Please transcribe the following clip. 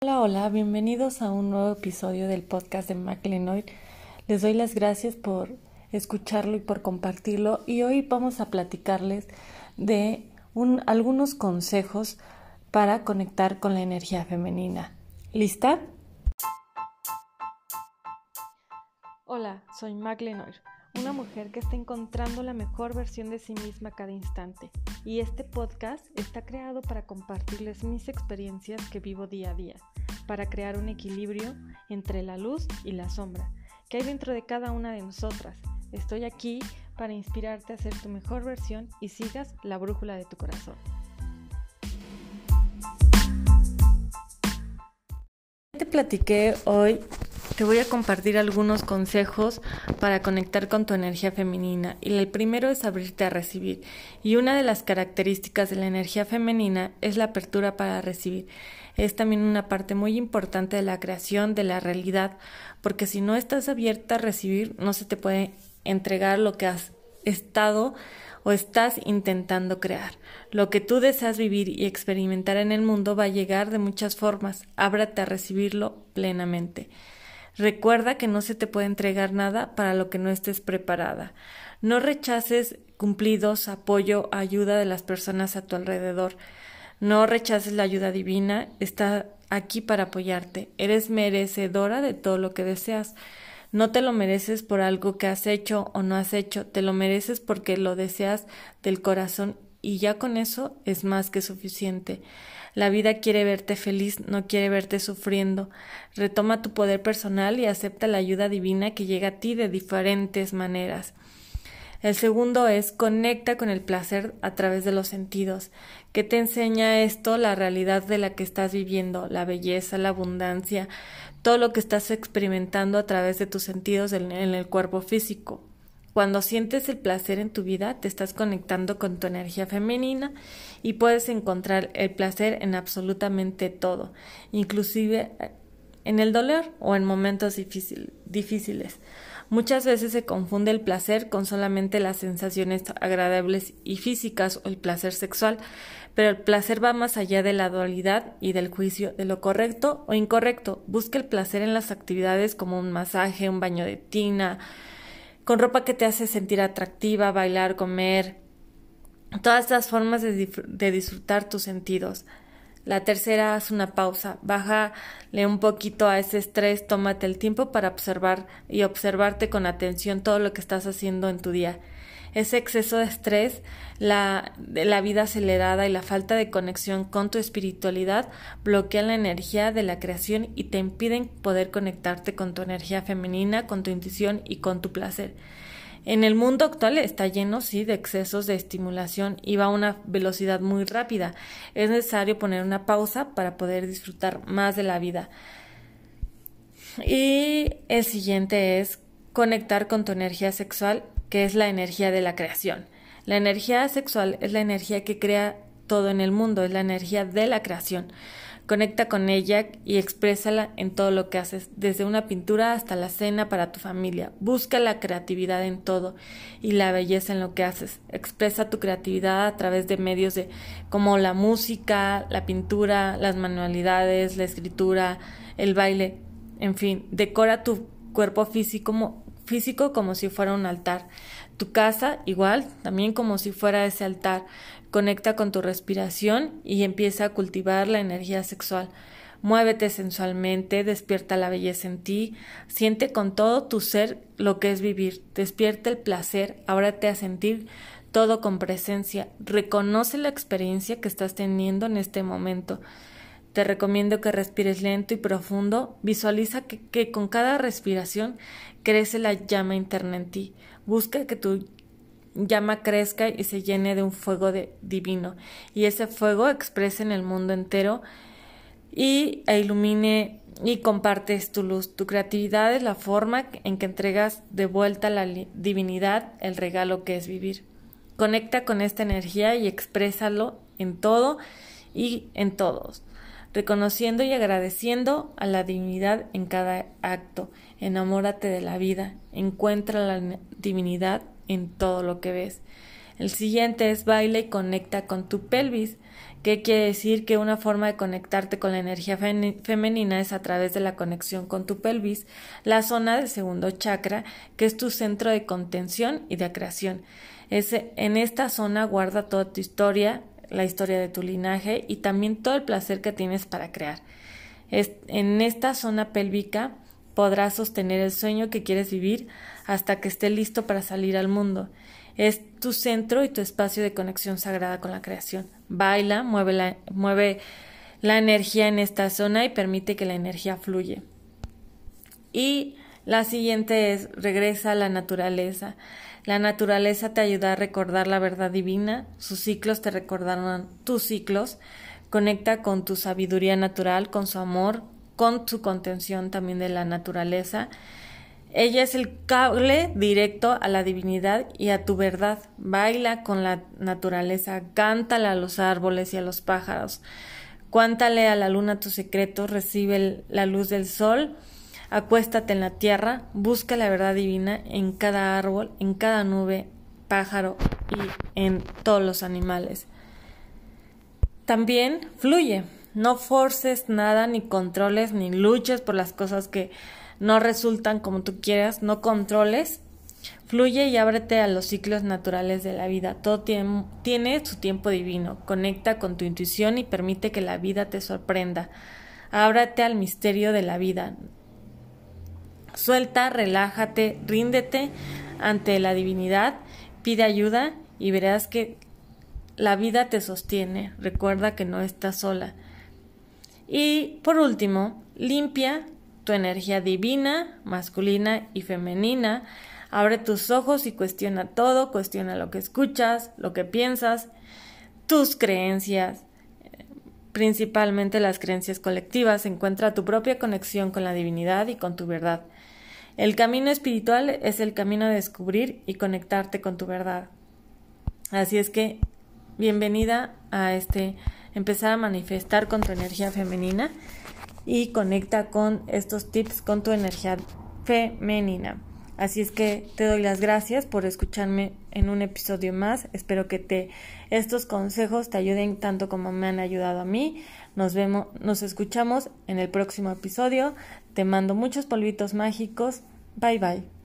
Hola, hola, bienvenidos a un nuevo episodio del podcast de McLeanoid. Les doy las gracias por escucharlo y por compartirlo y hoy vamos a platicarles de algunos consejos para conectar con la energía femenina. ¿Lista? Hola, soy McLeanoid una mujer que está encontrando la mejor versión de sí misma cada instante. Y este podcast está creado para compartirles mis experiencias que vivo día a día, para crear un equilibrio entre la luz y la sombra que hay dentro de cada una de nosotras. Estoy aquí para inspirarte a ser tu mejor versión y sigas la brújula de tu corazón. Te platiqué hoy te voy a compartir algunos consejos para conectar con tu energía femenina y el primero es abrirte a recibir y una de las características de la energía femenina es la apertura para recibir. Es también una parte muy importante de la creación de la realidad porque si no estás abierta a recibir no se te puede entregar lo que has estado o estás intentando crear. Lo que tú deseas vivir y experimentar en el mundo va a llegar de muchas formas. Ábrate a recibirlo plenamente. Recuerda que no se te puede entregar nada para lo que no estés preparada. No rechaces cumplidos, apoyo, ayuda de las personas a tu alrededor. No rechaces la ayuda divina, está aquí para apoyarte. Eres merecedora de todo lo que deseas. No te lo mereces por algo que has hecho o no has hecho, te lo mereces porque lo deseas del corazón y ya con eso es más que suficiente. La vida quiere verte feliz, no quiere verte sufriendo. Retoma tu poder personal y acepta la ayuda divina que llega a ti de diferentes maneras. El segundo es conecta con el placer a través de los sentidos. ¿Qué te enseña esto? La realidad de la que estás viviendo, la belleza, la abundancia, todo lo que estás experimentando a través de tus sentidos en el cuerpo físico. Cuando sientes el placer en tu vida, te estás conectando con tu energía femenina y puedes encontrar el placer en absolutamente todo, inclusive eh, en el dolor o en momentos difíciles. Muchas veces se confunde el placer con solamente las sensaciones agradables y físicas o el placer sexual, pero el placer va más allá de la dualidad y del juicio de lo correcto o incorrecto. Busca el placer en las actividades como un masaje, un baño de tina, con ropa que te hace sentir atractiva, bailar, comer, todas estas formas de, disfrutar tus sentidos. La tercera, haz una pausa, bájale un poquito a ese estrés, tómate el tiempo para observar y observarte con atención todo lo que estás haciendo en tu día ese exceso de estrés, la, la vida acelerada y la falta de conexión con tu espiritualidad bloquean la energía de la creación y te impiden poder conectarte con tu energía femenina, con tu intuición y con tu placer. En el mundo actual está lleno, sí, de excesos de estimulación y va a una velocidad muy rápida. Es necesario poner una pausa para poder disfrutar más de la vida. Y el siguiente es conectar con tu energía sexual que es la energía de la creación. La energía sexual es la energía que crea todo en el mundo, es la energía de la creación. Conecta con ella y exprésala en todo lo que haces, desde una pintura hasta la cena para tu familia. Busca la creatividad en todo y la belleza en lo que haces. Expresa tu creatividad a través de medios de como la música, la pintura, las manualidades, la escritura, el baile, en fin, decora tu cuerpo físico físico como si fuera un altar. Tu casa igual, también como si fuera ese altar. Conecta con tu respiración y empieza a cultivar la energía sexual. Muévete sensualmente, despierta la belleza en ti, siente con todo tu ser lo que es vivir, despierta el placer, ábrate a sentir todo con presencia, reconoce la experiencia que estás teniendo en este momento. Te recomiendo que respires lento y profundo. Visualiza que, con cada respiración crece la llama interna en ti. Busca que tu llama crezca y se llene de un fuego divino y ese fuego exprese en el mundo entero y e ilumine y compartes tu luz. Tu creatividad es la forma en que entregas de vuelta a la divinidad el regalo que es vivir. Conecta con esta energía y exprésalo en todo y en todos reconociendo y agradeciendo a la divinidad en cada acto. Enamórate de la vida, encuentra la divinidad en todo lo que ves. El siguiente es baila y conecta con tu pelvis, ¿Qué quiere decir? Que una forma de conectarte con la energía femenina es a través de la conexión con tu pelvis, la zona del segundo chakra, que es tu centro de contención y de creación. Es, en esta zona guarda toda tu historia, la historia de tu linaje y también todo el placer que tienes para crear. Es, en esta zona pélvica podrás sostener el sueño que quieres vivir hasta que esté listo para salir al mundo. Es tu centro y tu espacio de conexión sagrada con la creación. Baila, mueve la, mueve la energía en esta zona y permite que la energía fluye. Y la siguiente es regresa a la naturaleza. La naturaleza te ayuda a recordar la verdad divina, sus ciclos te recordarán tus ciclos, conecta con tu sabiduría natural, con su amor, con su contención también de la naturaleza. Ella es el cable directo a la divinidad y a tu verdad. Baila con la naturaleza, cántale a los árboles y a los pájaros. Cuántale a la luna tus secretos, recibe la luz del sol, acuéstate en la tierra, busca la verdad divina en cada árbol, en cada nube, pájaro y en todos los animales. También fluye, no forces nada, ni controles, ni luches por las cosas que no resultan como tú quieras, no controles. Fluye y ábrete a los ciclos naturales de la vida. Todo tiene, tiene su tiempo divino. Conecta con tu intuición y permite que la vida te sorprenda. Ábrate al misterio de la vida. Suelta, relájate, ríndete ante la divinidad, pide ayuda y verás que la vida te sostiene. Recuerda que no estás sola. Y por último, limpia tu energía divina, masculina y femenina. Abre tus ojos y cuestiona todo, cuestiona lo que escuchas, lo que piensas, tus creencias, principalmente las creencias colectivas. Encuentra tu propia conexión con la divinidad y con tu verdad. El camino espiritual es el camino de descubrir y conectarte con tu verdad. Así es que, bienvenida a este empezar a manifestar con tu energía femenina y conecta con estos tips con tu energía femenina. Así es que te doy las gracias por escucharme en un episodio más. Espero que te estos consejos te ayuden tanto como me han ayudado a mí. Nos vemos, nos escuchamos en el próximo episodio. Te mando muchos polvitos mágicos. Bye bye.